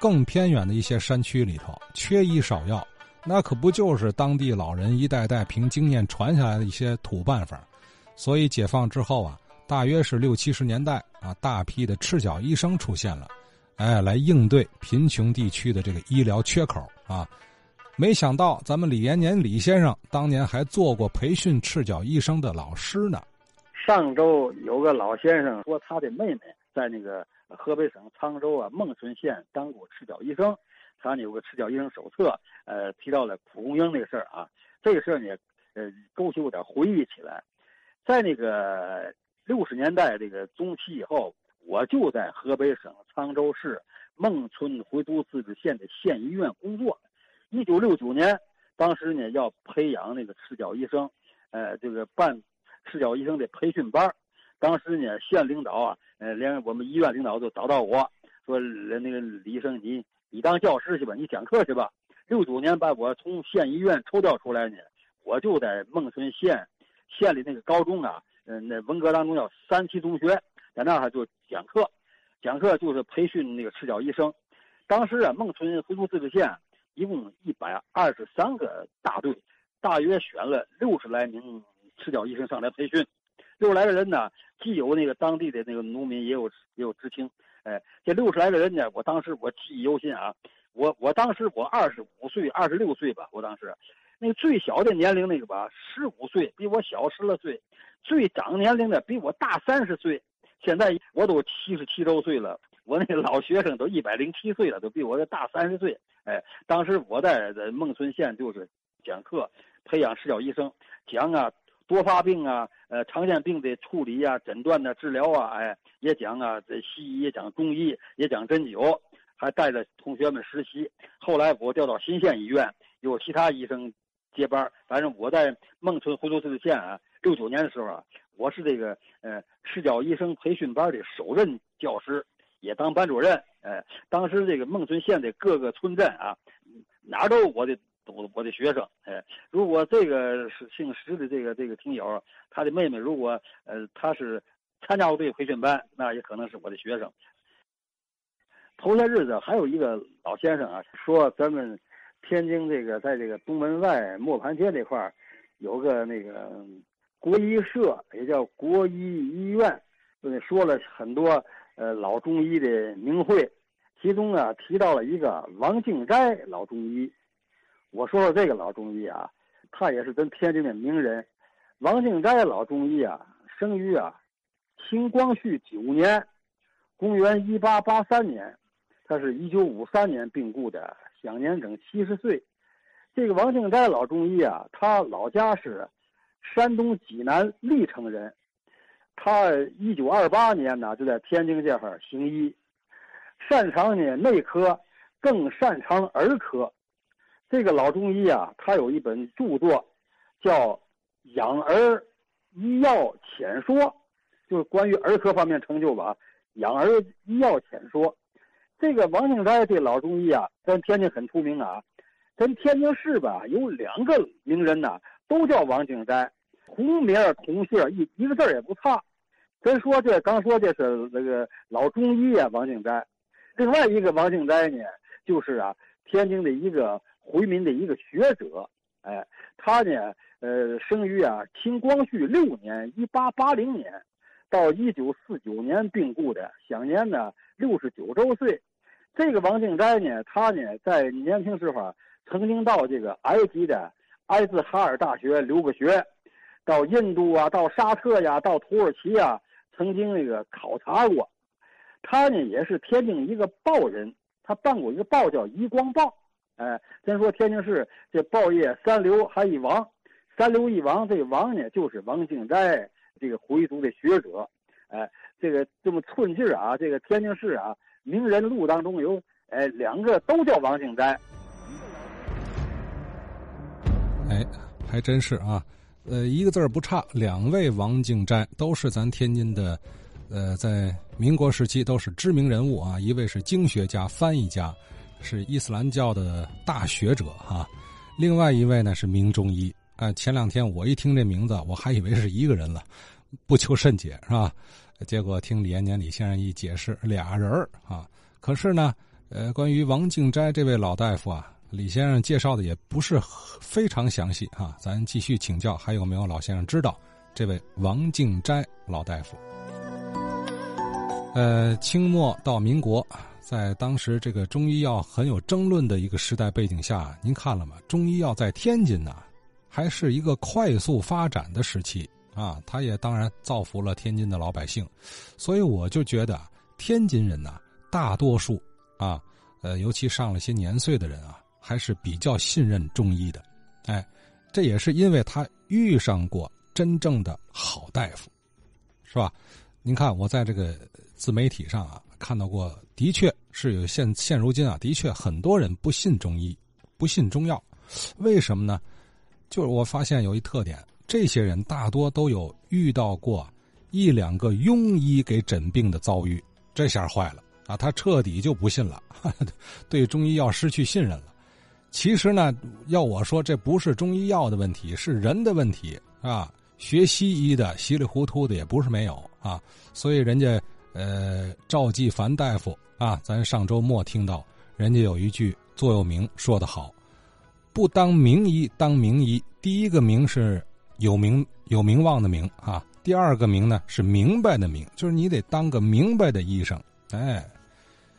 更偏远的一些山区里头，缺医少药，那可不就是当地老人一代代凭经验传下来的一些土办法。所以解放之后啊，大约是六七十年代啊，大批的赤脚医生出现了，哎，来应对贫穷地区的这个医疗缺口啊。没想到咱们李延年李先生当年还做过培训赤脚医生的老师呢。上周有个老先生说，他的妹妹在那个河北省沧州啊孟村县当过赤脚医生，他呢有个赤脚医生手册，呃，提到了蒲公英那个事儿啊。这个事儿呢，呃，勾起我点回忆起来。在那个六十年代这个中期以后，我就在河北省沧州市孟村回族自治县的县医院工作。一九六九年，当时呢要培养那个赤脚医生，呃，这个办赤脚医生的培训班当时呢县领导啊，呃，连我们医院领导都找到我说，那个李医生，你你当教师去吧，你讲课去吧。六九年把我从县医院抽调出来呢，我就在孟村县。县里那个高中啊，嗯，那文革当中叫三七中学，在那儿就讲课，讲课就是培训那个赤脚医生。当时啊，孟村回族自治县一共一百二十三个大队，大约选了六十来名赤脚医生上来培训。六十来个人呢，既有那个当地的那个农民，也有也有知青。哎，这六十来个人呢，我当时我记忆犹新啊。我我当时我二十五岁，二十六岁吧，我当时。那个最小的年龄那个吧，十五岁，比我小十来岁；最长年龄的比我大三十岁。现在我都七十七周岁了，我那老学生都一百零七岁了，都比我这大三十岁。哎，当时我在在孟村县就是讲课，培养赤脚医生，讲啊多发病啊，呃常见病的处理啊、诊断的治疗啊，哎也讲啊这西医也讲中医也讲针灸，还带着同学们实习。后来我调到新县医院，有其他医生。接班反正我在孟村回族自治县啊，六九年的时候啊，我是这个呃赤脚医生培训班的首任教师，也当班主任。哎，当时这个孟村县的各个村镇啊，哪都有我的我我的学生。哎，如果这个姓石的这个这个听友，他的妹妹如果呃他是参加过这个培训班，那也可能是我的学生。头些日子还有一个老先生啊，说咱们。天津这个，在这个东门外磨盘街这块儿，有个那个国医社，也叫国医医院，说了很多呃老中医的名讳，其中啊提到了一个王敬斋老中医。我说说这个老中医啊，他也是咱天津的名人。王敬斋老中医啊，生于啊清光绪九年，公元一八八三年，他是一九五三年病故的。享年整七十岁，这个王敬斋老中医啊，他老家是山东济南历城人，他一九二八年呢就在天津这块行医，擅长呢内科，更擅长儿科。这个老中医啊，他有一本著作，叫《养儿医药浅说》，就是关于儿科方面成就吧，《养儿医药浅说》。这个王敬斋这老中医啊，咱天津很出名啊。咱天津市吧，有两个名人呐，都叫王敬斋，同名同姓，一一个字也不差。咱说这刚说这是那个老中医啊，王敬斋。另外一个王敬斋呢，就是啊，天津的一个回民的一个学者。哎，他呢，呃，生于啊清光绪六年（一八八零年），到一九四九年病故的，享年呢六十九周岁。这个王敬斋呢，他呢在年轻时候曾经到这个埃及的埃兹哈尔大学留过学，到印度啊，到沙特呀，到土耳其呀，曾经那个考察过。他呢也是天津一个报人，他办过一个报叫《一光报》。哎，咱说天津市这报业三流还一王，三流一王，这王呢就是王敬斋这个回族的学者。哎，这个这么寸劲儿啊，这个天津市啊。名人录当中有，哎，两个都叫王敬斋。哎，还真是啊，呃，一个字儿不差，两位王敬斋都是咱天津的，呃，在民国时期都是知名人物啊。一位是经学家、翻译家，是伊斯兰教的大学者哈；另外一位呢是名中医。啊，前两天我一听这名字，我还以为是一个人了，不求甚解是吧？结果听李延年李先生一解释，俩人啊，可是呢，呃，关于王敬斋这位老大夫啊，李先生介绍的也不是非常详细啊，咱继续请教，还有没有老先生知道这位王敬斋老大夫？呃，清末到民国，在当时这个中医药很有争论的一个时代背景下，您看了吗？中医药在天津呢，还是一个快速发展的时期啊，他也当然造福了天津的老百姓，所以我就觉得天津人呐，大多数啊，呃，尤其上了些年岁的人啊，还是比较信任中医的，哎，这也是因为他遇上过真正的好大夫，是吧？您看我在这个。自媒体上啊，看到过，的确是有现现如今啊，的确很多人不信中医，不信中药，为什么呢？就是我发现有一特点，这些人大多都有遇到过一两个庸医给诊病的遭遇，这下坏了啊，他彻底就不信了，对中医药失去信任了。其实呢，要我说，这不是中医药的问题，是人的问题啊。学西医的稀里糊涂的也不是没有啊，所以人家。呃，赵继凡大夫啊，咱上周末听到人家有一句座右铭说得好：“不当名医，当名医。第一个名是有名有名望的名啊，第二个名呢是明白的明，就是你得当个明白的医生。”哎。